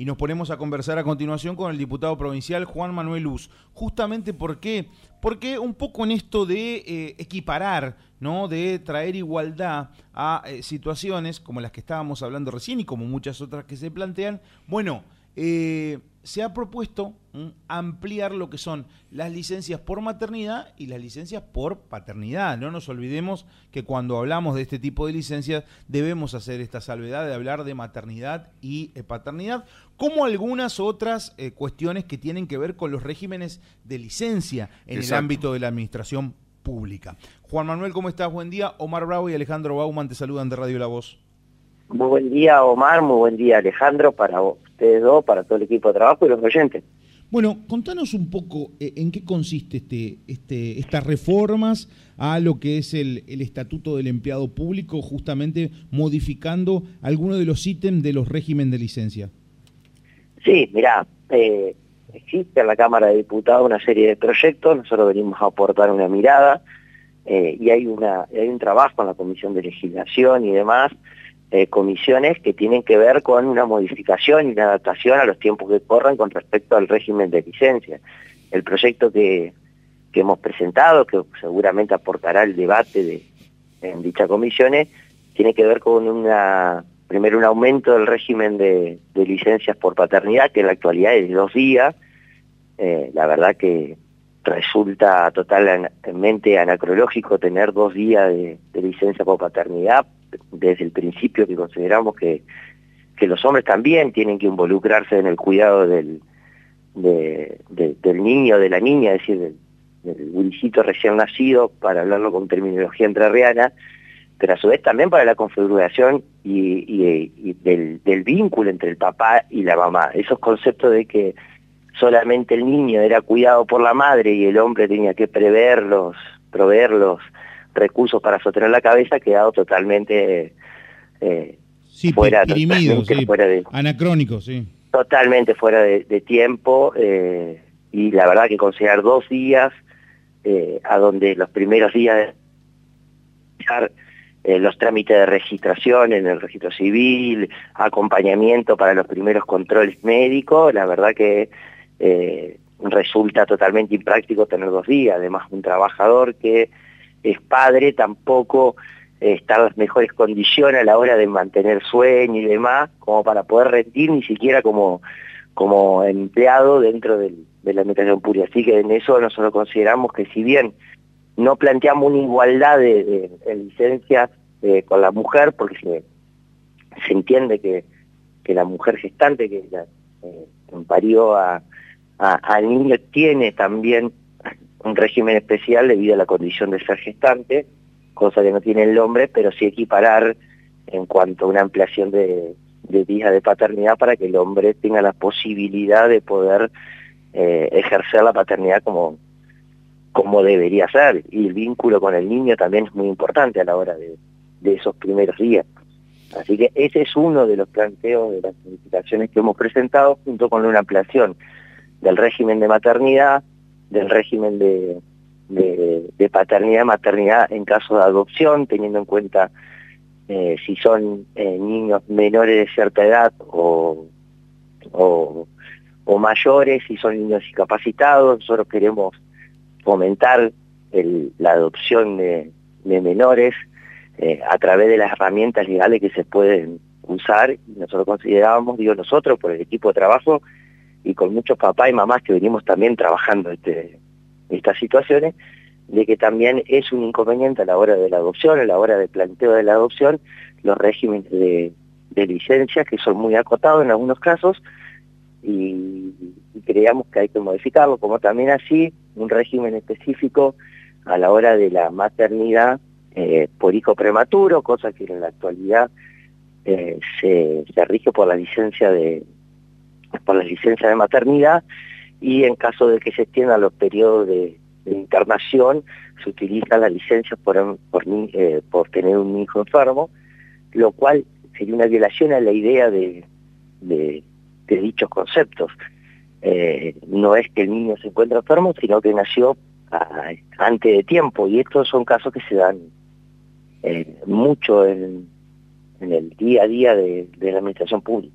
y nos ponemos a conversar a continuación con el diputado provincial Juan Manuel Luz. Justamente por qué? Porque un poco en esto de eh, equiparar, ¿no? de traer igualdad a eh, situaciones como las que estábamos hablando recién y como muchas otras que se plantean, bueno, eh, se ha propuesto ampliar lo que son las licencias por maternidad y las licencias por paternidad. No nos olvidemos que cuando hablamos de este tipo de licencias debemos hacer esta salvedad de hablar de maternidad y eh, paternidad, como algunas otras eh, cuestiones que tienen que ver con los regímenes de licencia en el ámbito de la administración pública. Juan Manuel, ¿cómo estás? Buen día. Omar Bravo y Alejandro Bauman te saludan de Radio La Voz. Muy buen día, Omar. Muy buen día, Alejandro, para ustedes dos, para todo el equipo de trabajo y los oyentes. Bueno, contanos un poco eh, en qué consiste este, este, estas reformas a lo que es el, Estatuto del Empleado Público, justamente modificando algunos de los ítems de los régimen de licencia. Sí, mirá, eh, existe en la Cámara de Diputados una serie de proyectos, nosotros venimos a aportar una mirada eh, y hay, una, hay un trabajo en la Comisión de Legislación y demás eh, comisiones que tienen que ver con una modificación y una adaptación a los tiempos que corren con respecto al régimen de licencia. El proyecto que, hemos presentado, que seguramente aportará el debate de, en dichas comisiones, tiene que ver con una primero un aumento del régimen de, licencias por paternidad, que en la actualidad es de dos días. Eh, la verdad que resulta totalmente anacrológico tener dos días de, de licencia por paternidad desde el principio que consideramos que, los hombres también tienen que involucrarse en el cuidado del, del niño, de la niña, es decir, del, del recién nacido, para hablarlo con terminología entrerriana, pero a su vez también para la configuración y, del, del, vínculo entre el papá y la mamá. Esos conceptos de que solamente el niño era cuidado por la madre y el hombre tenía que preverlos, proveerlos recursos para sostener la cabeza ha quedado totalmente eh, fuera, de, anacrónico, sí. Totalmente fuera de, tiempo eh, y la verdad que considerar dos días eh, a donde los primeros días eh, los trámites de registración en el registro civil, acompañamiento para los primeros controles médicos, la verdad que resulta totalmente impráctico tener dos días, además un trabajador que es padre tampoco está en las mejores condiciones a la hora de mantener sueño y demás, como para poder rendir ni siquiera como, como empleado dentro de la administración pública. Así que en eso nosotros consideramos que si bien no planteamos una igualdad de, licencias eh, con la mujer, porque se, se entiende que, que, la mujer gestante que ya, eh, parió a, al niño tiene también un régimen especial debido a la condición de ser gestante, cosa que no tiene el hombre, pero sí equiparar en cuanto a una ampliación de, días de paternidad para que el hombre tenga la posibilidad de poder eh, ejercer la paternidad como, como debería ser. Y el vínculo con el niño también es muy importante a la hora de, esos primeros días. Así que ese es uno de los planteos de las modificaciones que hemos presentado junto con una ampliación del régimen de maternidad, del régimen de, de, paternidad y maternidad en caso de adopción, teniendo en cuenta eh, si son eh, niños menores de cierta edad o, o, mayores, si son niños discapacitados. Nosotros queremos fomentar la adopción de, menores eh, a través de las herramientas legales que se pueden usar. Nosotros considerábamos, digo nosotros, por el equipo de trabajo, y con muchos papás y mamás que venimos también trabajando este, estas situaciones, de que también es un inconveniente a la hora de la adopción, a la hora del planteo de la adopción, los regímenes de, de licencia que son muy acotados en algunos casos y, creíamos que hay que modificarlo, como también así un régimen específico a la hora de la maternidad eh, por hijo prematuro, cosa que en la actualidad eh, se rige por la licencia de, por la licencia de maternidad y en caso de que se extiendan los periodos de, internación se utiliza la licencia por, por, eh, por, tener un hijo enfermo, lo cual sería una violación a la idea de, de, dichos conceptos. Eh, no es que el niño se encuentre enfermo, sino que nació antes de tiempo, y estos son casos que se dan eh, mucho en, el día a día de la administración pública.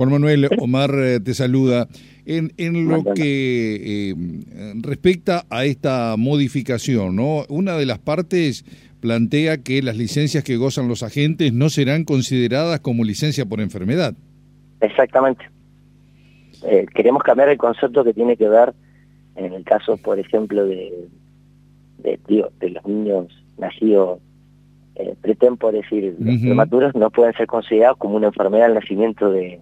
Juan Manuel, Omar eh, te saluda. En, en lo que eh, respecta a esta modificación, ¿no? Una de las partes plantea que las licencias que gozan los agentes no serán consideradas como licencia por enfermedad. Exactamente. Eh, queremos cambiar el concepto que tiene que ver, en el caso, por ejemplo, de, de, de los niños nacidos eh, es decir, los prematuros, no pueden ser considerados como una enfermedad al nacimiento de,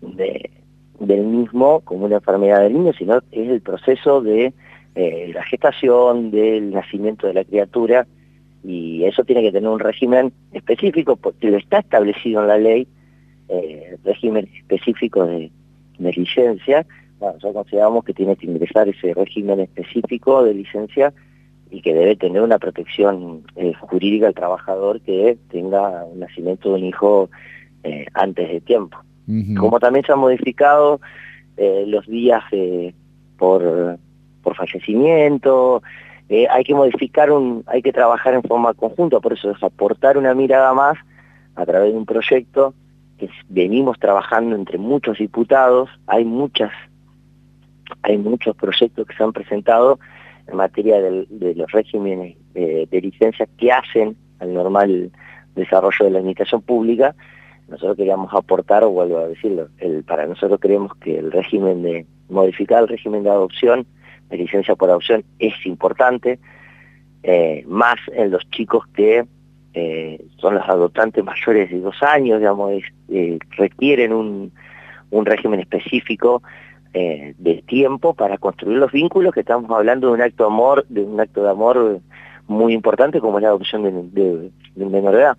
del mismo, como una enfermedad del niño, sino es el proceso de eh, la gestación, del nacimiento de la criatura, y eso tiene que tener un régimen específico, porque lo está establecido en la ley, eh, régimen específico de, licencia, bueno, nosotros consideramos que tiene que ingresar ese régimen específico de licencia y que debe tener una protección eh, jurídica al trabajador que tenga un nacimiento de un hijo antes de tiempo. Como también se han modificado eh, los días por, por fallecimiento, hay que modificar, un, hay que trabajar en forma conjunta, por eso es aportar una mirada más a través de un proyecto que venimos trabajando entre muchos diputados, hay muchas, hay muchos proyectos que se han presentado en materia de los regímenes de, licencia que hacen al normal desarrollo de la administración pública, nosotros queríamos aportar, o vuelvo a decirlo, el, para nosotros creemos que el régimen de, modificar el régimen de adopción, de licencia por adopción, es importante, eh, más en los chicos que eh, son los adoptantes mayores de dos años, digamos, eh, requieren un, un régimen específico de tiempo para construir los vínculos que estamos hablando de un acto de amor, de un acto de amor muy importante como es la adopción de, menor de edad.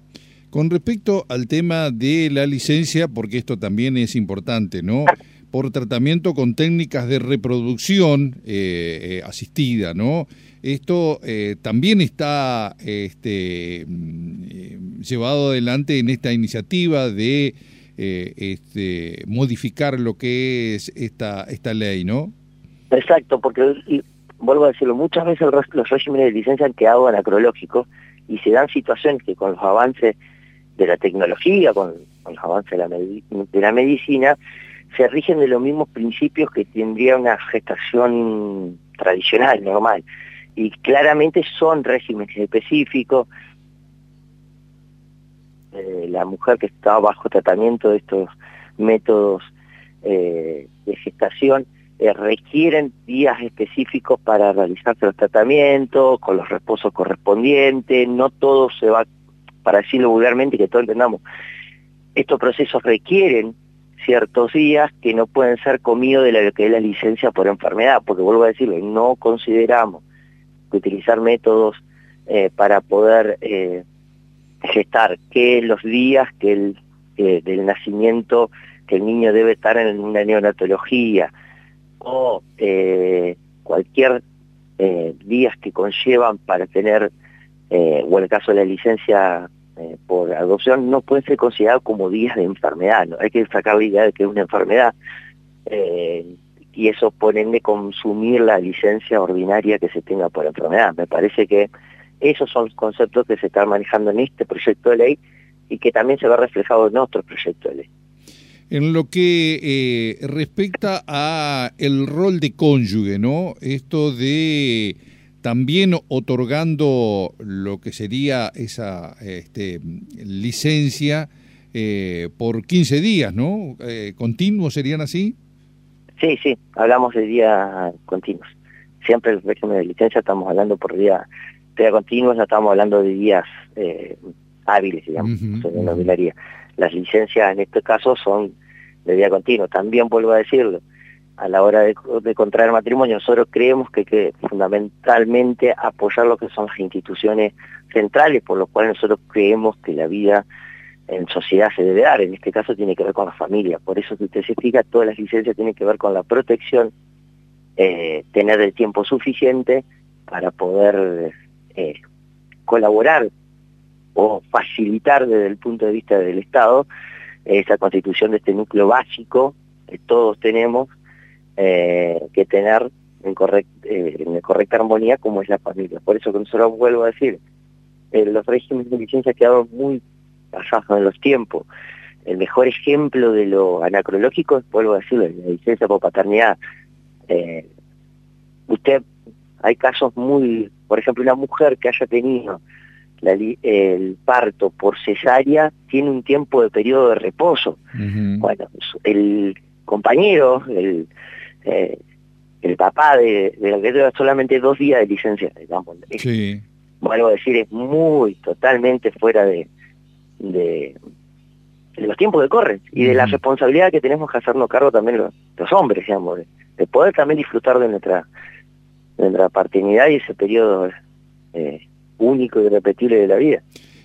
Con respecto al tema de la licencia, porque esto también es importante, ¿no? Por tratamiento con técnicas de reproducción eh, eh, asistida, ¿no? Esto también está este, mm, llevado adelante en esta iniciativa de eh, este, modificar lo que es esta, esta ley, ¿no? Exacto, porque, vuelvo a decirlo, muchas veces los regímenes de licencia han quedado anacrológicos y se dan situaciones que con los avances de la tecnología, con, los avances de la, de la medicina, se rigen de los mismos principios que tendría una gestación tradicional, normal. Y claramente son regímenes específicos, eh, la mujer que está bajo tratamiento de estos métodos eh, de gestación eh, requieren días específicos para realizarse los tratamientos, con los reposos correspondientes, no todo se va, para decirlo vulgarmente y que todos entendamos, estos procesos requieren ciertos días que no pueden ser comidos de lo que la licencia por enfermedad, porque vuelvo a decirlo, no consideramos que utilizar métodos para poder gestar que los días que el, del nacimiento que el niño debe estar en una neonatología o eh, cualquier eh, días que conllevan para tener, eh, o en el caso de la licencia por adopción, no pueden ser considerados como días de enfermedad, ¿no? hay que sacar la idea de que es una enfermedad y eso pone de consumir la licencia ordinaria que se tenga por enfermedad. Me parece que esos son conceptos que se están manejando en este proyecto de ley y que también se va reflejado en otros proyectos de ley. En lo que eh, respecta a el rol de cónyuge, ¿no? Esto de también otorgando lo que sería esa este, licencia eh, por 15 días, ¿no? Eh, ¿Continuos serían así? Sí, sí, hablamos de días continuos. Siempre el régimen de licencia estamos hablando por día día continuos, no estamos hablando de días eh, hábiles, digamos, Las licencias en este caso son de día continuo. También vuelvo a decirlo, a la hora de, contraer matrimonio, nosotros creemos que hay que fundamentalmente apoyar lo que son las instituciones centrales, por lo cual nosotros creemos que la vida en sociedad se debe dar, en este caso tiene que ver con la familia, por eso que usted se explica, todas las licencias tienen que ver con la protección, eh, tener el tiempo suficiente para poder eh, colaborar o facilitar desde el punto de vista del Estado esa constitución de este núcleo básico que todos tenemos eh, que tener en, eh, en correcta armonía como es la familia. Por eso que nosotros vuelvo a decir, los regímenes de licencia quedaron muy pasados en los tiempos. el mejor ejemplo de lo anacrológico, vuelvo a decirlo, la licencia por paternidad. Eh, usted, hay casos muy, por ejemplo, una mujer que haya tenido el parto por cesárea tiene un tiempo de periodo de reposo. Bueno, el compañero, el, eh, el papá de, de la que solamente dos días de licencia, digamos. Sí. Vuelvo a decir, es muy totalmente fuera de, de, los tiempos que corren y de la responsabilidad que tenemos que hacernos cargo también los, hombres, digamos, de, poder también disfrutar de nuestra, de nuestra paternidad y ese periodo eh, único y irrepetible de la vida.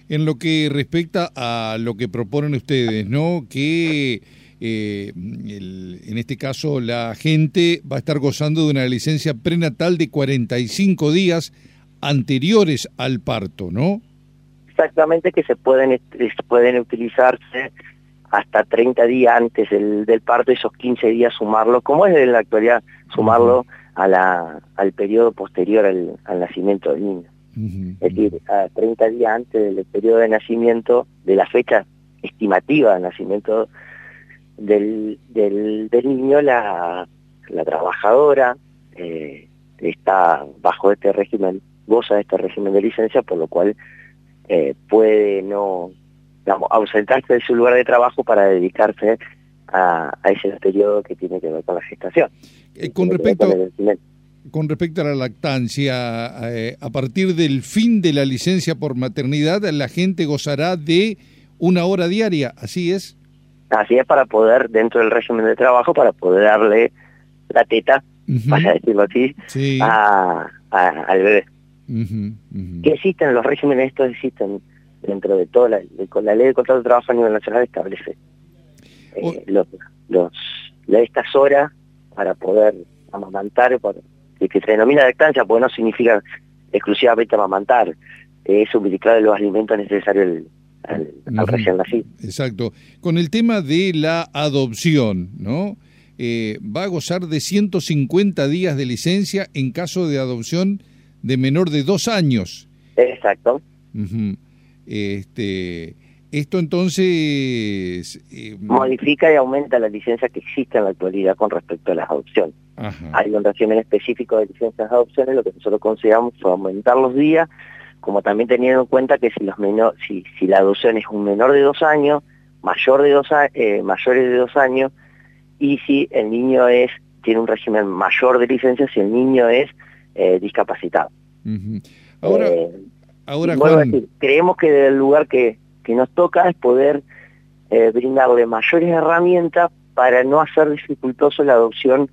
En lo que respecta a lo que proponen ustedes, ¿no? Que eh, en este caso la gente va a estar gozando de una licencia prenatal de 45 días anteriores al parto, ¿no? Exactamente, que se pueden, pueden utilizarse hasta 30 días antes del, parto, esos 15 días sumarlo, como es en la actualidad, sumarlo a la, al periodo posterior al, nacimiento del niño. Es decir, a 30 días antes del periodo de nacimiento, de la fecha estimativa del nacimiento del, del, niño, la, la trabajadora eh, está bajo este régimen, goza de este régimen de licencia, por lo cual eh, puede no digamos, ausentarse de su lugar de trabajo para dedicarse a, ese periodo que tiene que ver con la gestación. Eh, con respecto con respecto a la lactancia, a partir del fin de la licencia por maternidad, la gente gozará de una hora diaria, ¿así es? Así es para poder, dentro del régimen de trabajo, para poder darle la teta, vaya a decirlo así, a, al bebé. ¿Qué existen? Los regímenes estos existen dentro de toda la, la ley de contrato de trabajo a nivel nacional establece eh, los, los, estas horas para poder amamantar, que se denomina lactancia, porque no significa exclusivamente amamantar, es suministrar los alimentos necesarios al, recién nacido. Exacto. Con el tema de la adopción, ¿no? Eh, va a gozar de 150 días de licencia en caso de adopción de menor de dos años. Exacto. este, esto entonces... Eh, Modifica y aumenta la licencia que existe en la actualidad con respecto a las adopciones. Hay un régimen específico de licencias de adopciones, lo que nosotros consideramos fue aumentar los días como también teniendo en cuenta que si los menor, si, si la adopción es un menor de dos años, mayor de dos eh, mayores de dos años, y si el niño es tiene un régimen mayor de licencia si el niño es eh, discapacitado. Ahora, eh, ahora creemos que el lugar que, que nos toca es poder brindarle mayores herramientas para no hacer dificultoso la adopción,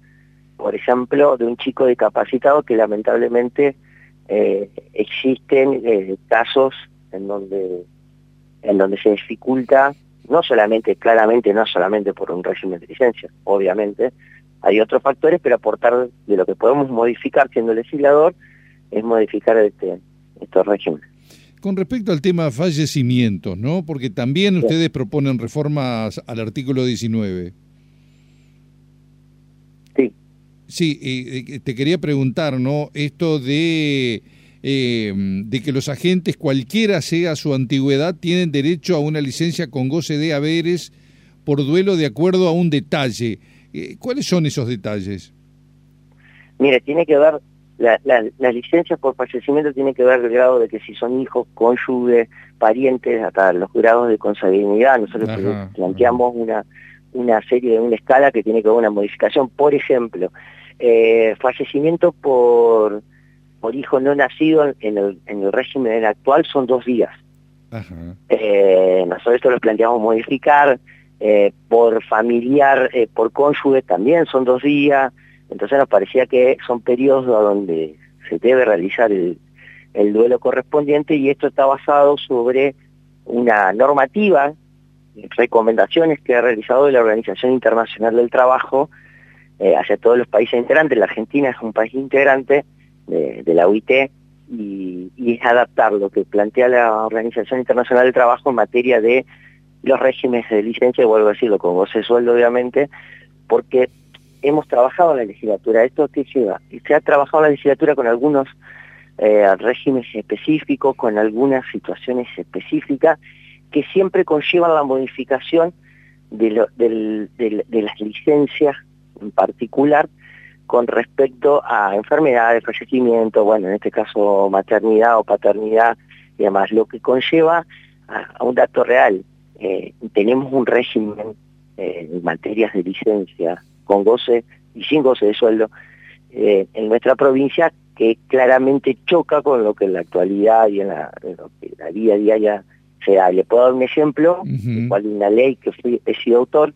por ejemplo, de un chico discapacitado que lamentablemente eh, existen eh, casos en donde en donde se dificulta no solamente claramente no solamente por un régimen de licencia obviamente hay otros factores pero aportar de lo que podemos modificar siendo legislador es modificar este estos regímenes con respecto al tema fallecimientos, ¿no? Porque también ustedes proponen reformas al artículo 19. Sí, eh, te quería preguntar, ¿no? Esto de, eh, de que los agentes, cualquiera sea su antigüedad, tienen derecho a una licencia con goce de haberes por duelo de acuerdo a un detalle. Eh, ¿Cuáles son esos detalles? Mire, tiene que ver, la, la, licencia por fallecimiento tiene que ver el grado de que si son hijos, cónyuges, parientes, hasta los grados de consanguinidad. Nosotros planteamos una una serie de una escala que tiene que ver una modificación. Por ejemplo, eh, fallecimiento por, por hijo no nacido en el, en el régimen actual son dos días. Eh, nosotros esto lo planteamos modificar, eh, por familiar, eh, por cónyuge también son dos días, entonces nos parecía que son periodos donde se debe realizar el, el duelo correspondiente y esto está basado sobre una normativa, recomendaciones que ha realizado la Organización Internacional del Trabajo eh, hacia todos los países integrantes. La Argentina es un país integrante de, la OIT y, es adaptar lo que plantea la Organización Internacional del Trabajo en materia de los regímenes de licencia, vuelvo a decirlo, con goce de sueldo obviamente, porque hemos trabajado la legislatura. ¿Esto qué lleva? Se ha trabajado la legislatura con algunos eh, regímenes específicos, con algunas situaciones específicas, que siempre conllevan la modificación de, las licencias en particular con respecto a enfermedades, fallecimiento, bueno, en este caso maternidad o paternidad y demás, lo que conlleva a, un dato real. Eh, tenemos un régimen eh, en materias de licencia con goce y sin goce de sueldo eh, en nuestra provincia que claramente choca con lo que en la actualidad y en la, la día a día ya se da. Le puedo dar un ejemplo, cual una ley que fui, he sido autor,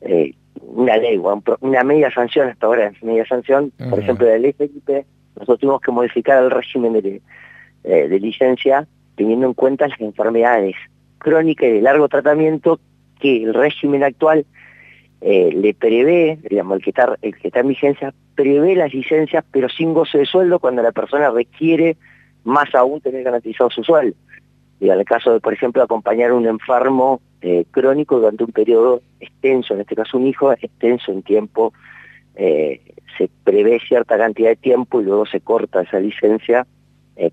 eh, una ley, una media sanción hasta ahora, media sanción, por ejemplo, de la ley Felipe, nosotros tuvimos que modificar el régimen de, eh, de licencia teniendo en cuenta las enfermedades crónicas y de largo tratamiento que el régimen actual eh, le prevé, digamos, el que, está, el que está en vigencia, prevé las licencias, pero sin goce de sueldo cuando la persona requiere más aún tener garantizado su sueldo. Y en el caso de, por ejemplo, acompañar a un enfermo eh, crónico durante un periodo extenso, en este caso un hijo, extenso en tiempo, eh, se prevé cierta cantidad de tiempo y luego se corta esa licencia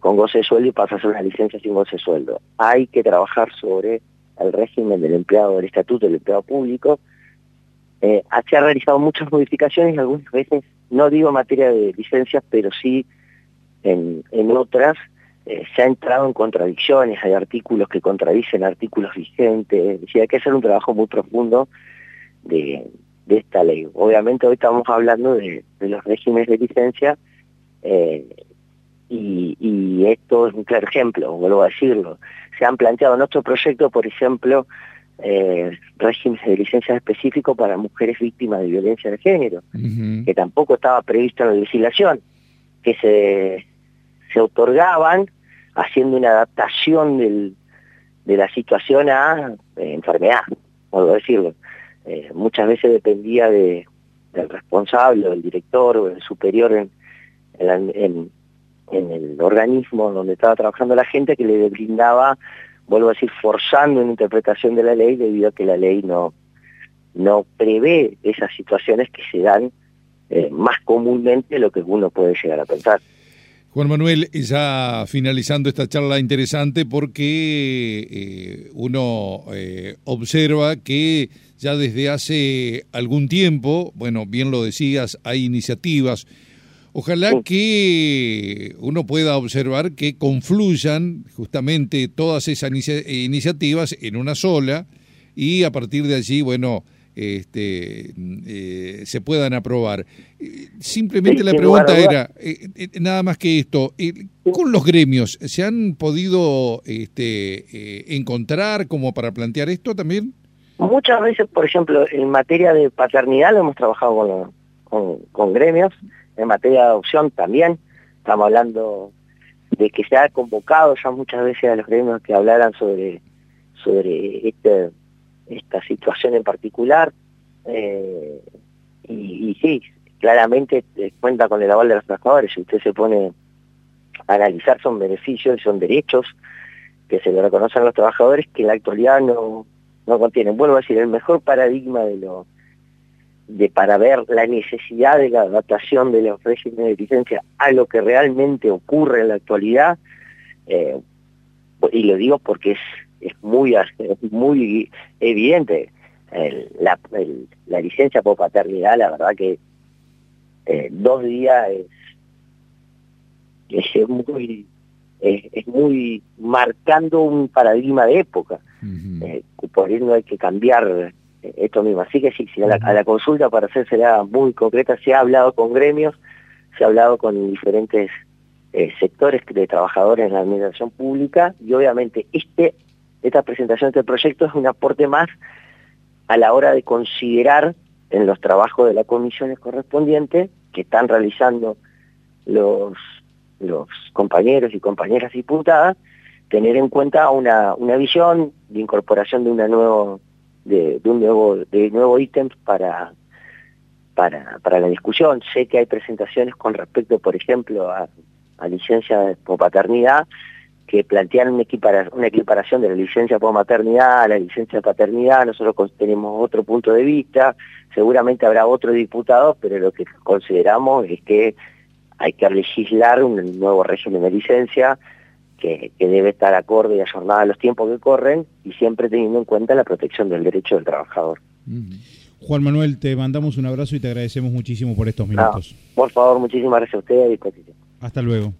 con goce de sueldo y pasa a ser una licencia sin goce de sueldo. Hay que trabajar sobre el régimen del empleado, del estatuto del empleado público, eh, se ha realizado muchas modificaciones, algunas veces, no digo en materia de licencias, pero sí en, otras, eh, se ha entrado en contradicciones, hay artículos que contradicen artículos vigentes, es hay que hacer un trabajo muy profundo de, esta ley. Obviamente hoy estamos hablando de, los regímenes de licencia eh, y, y, esto es un claro ejemplo, vuelvo a decirlo. Se han planteado en otro proyecto, por ejemplo, eh, regímenes de licencia específico para mujeres víctimas de violencia de género, que tampoco estaba previsto en la legislación, que se, se otorgaban haciendo una adaptación de la situación a eh, enfermedad, puedo decirlo. Eh, muchas veces dependía de, del responsable o del director o del superior en, el organismo donde estaba trabajando la gente que le brindaba vuelvo a decir, forzando una interpretación de la ley debido a que la ley no, no prevé esas situaciones que se dan eh, más comúnmente de lo que uno puede llegar a pensar. Juan Manuel, ya finalizando esta charla interesante porque eh, uno eh, observa que ya desde hace algún tiempo, bueno, bien lo decías, hay iniciativas. Ojalá que uno pueda observar que confluyan justamente todas esas iniciativas en una sola y a partir de allí, bueno, este, eh, se puedan aprobar. Simplemente la pregunta era, eh, eh, nada más que esto, con los gremios, ¿se han podido este, encontrar como para plantear esto también? Muchas veces, por ejemplo, en materia de paternidad lo hemos trabajado con, con gremios, en materia de adopción también, estamos hablando de que se ha convocado ya muchas veces a los gremios que hablaran sobre, sobre este, esta situación en particular. Eh, y, sí, claramente eh, cuenta con el aval de los trabajadores. Si usted se pone a analizar, son beneficios y son derechos que se le reconocen a los trabajadores que en la actualidad no, no contienen. Vuelvo a decir, el mejor paradigma de de para ver la necesidad de la adaptación de los regímenes de licencia a lo que realmente ocurre en la actualidad, eh, y lo digo porque es, es, muy, muy evidente, la, la, licencia por paternidad, la verdad que eh, dos días es, es muy es, muy marcando un paradigma de época. Eh, por eso hay que cambiar esto mismo. Así que sí, a, la, consulta para hacérsela muy concreta, se ha hablado con gremios, se ha hablado con diferentes eh, sectores de trabajadores en la administración pública y obviamente este, esta presentación de este proyecto es un aporte más a la hora de considerar en los trabajos de las comisiones correspondientes que están realizando los, compañeros y compañeras diputadas, tener en cuenta una, visión de incorporación de una nueva de, un nuevo de nuevo ítem para, para, para la discusión. Sé que hay presentaciones con respecto, por ejemplo, a, licencia por paternidad que plantean una, equiparación de la licencia por maternidad a la licencia de paternidad. Nosotros tenemos otro punto de vista, seguramente habrá otro diputado, pero lo que consideramos es que hay que legislar un nuevo régimen de licencia que, debe estar acorde y ayornada a los tiempos que corren y siempre teniendo en cuenta la protección del derecho del trabajador. Juan Manuel, te mandamos un abrazo y te agradecemos muchísimo por estos minutos. por favor, muchísimas gracias a usted a disposición. Hasta luego.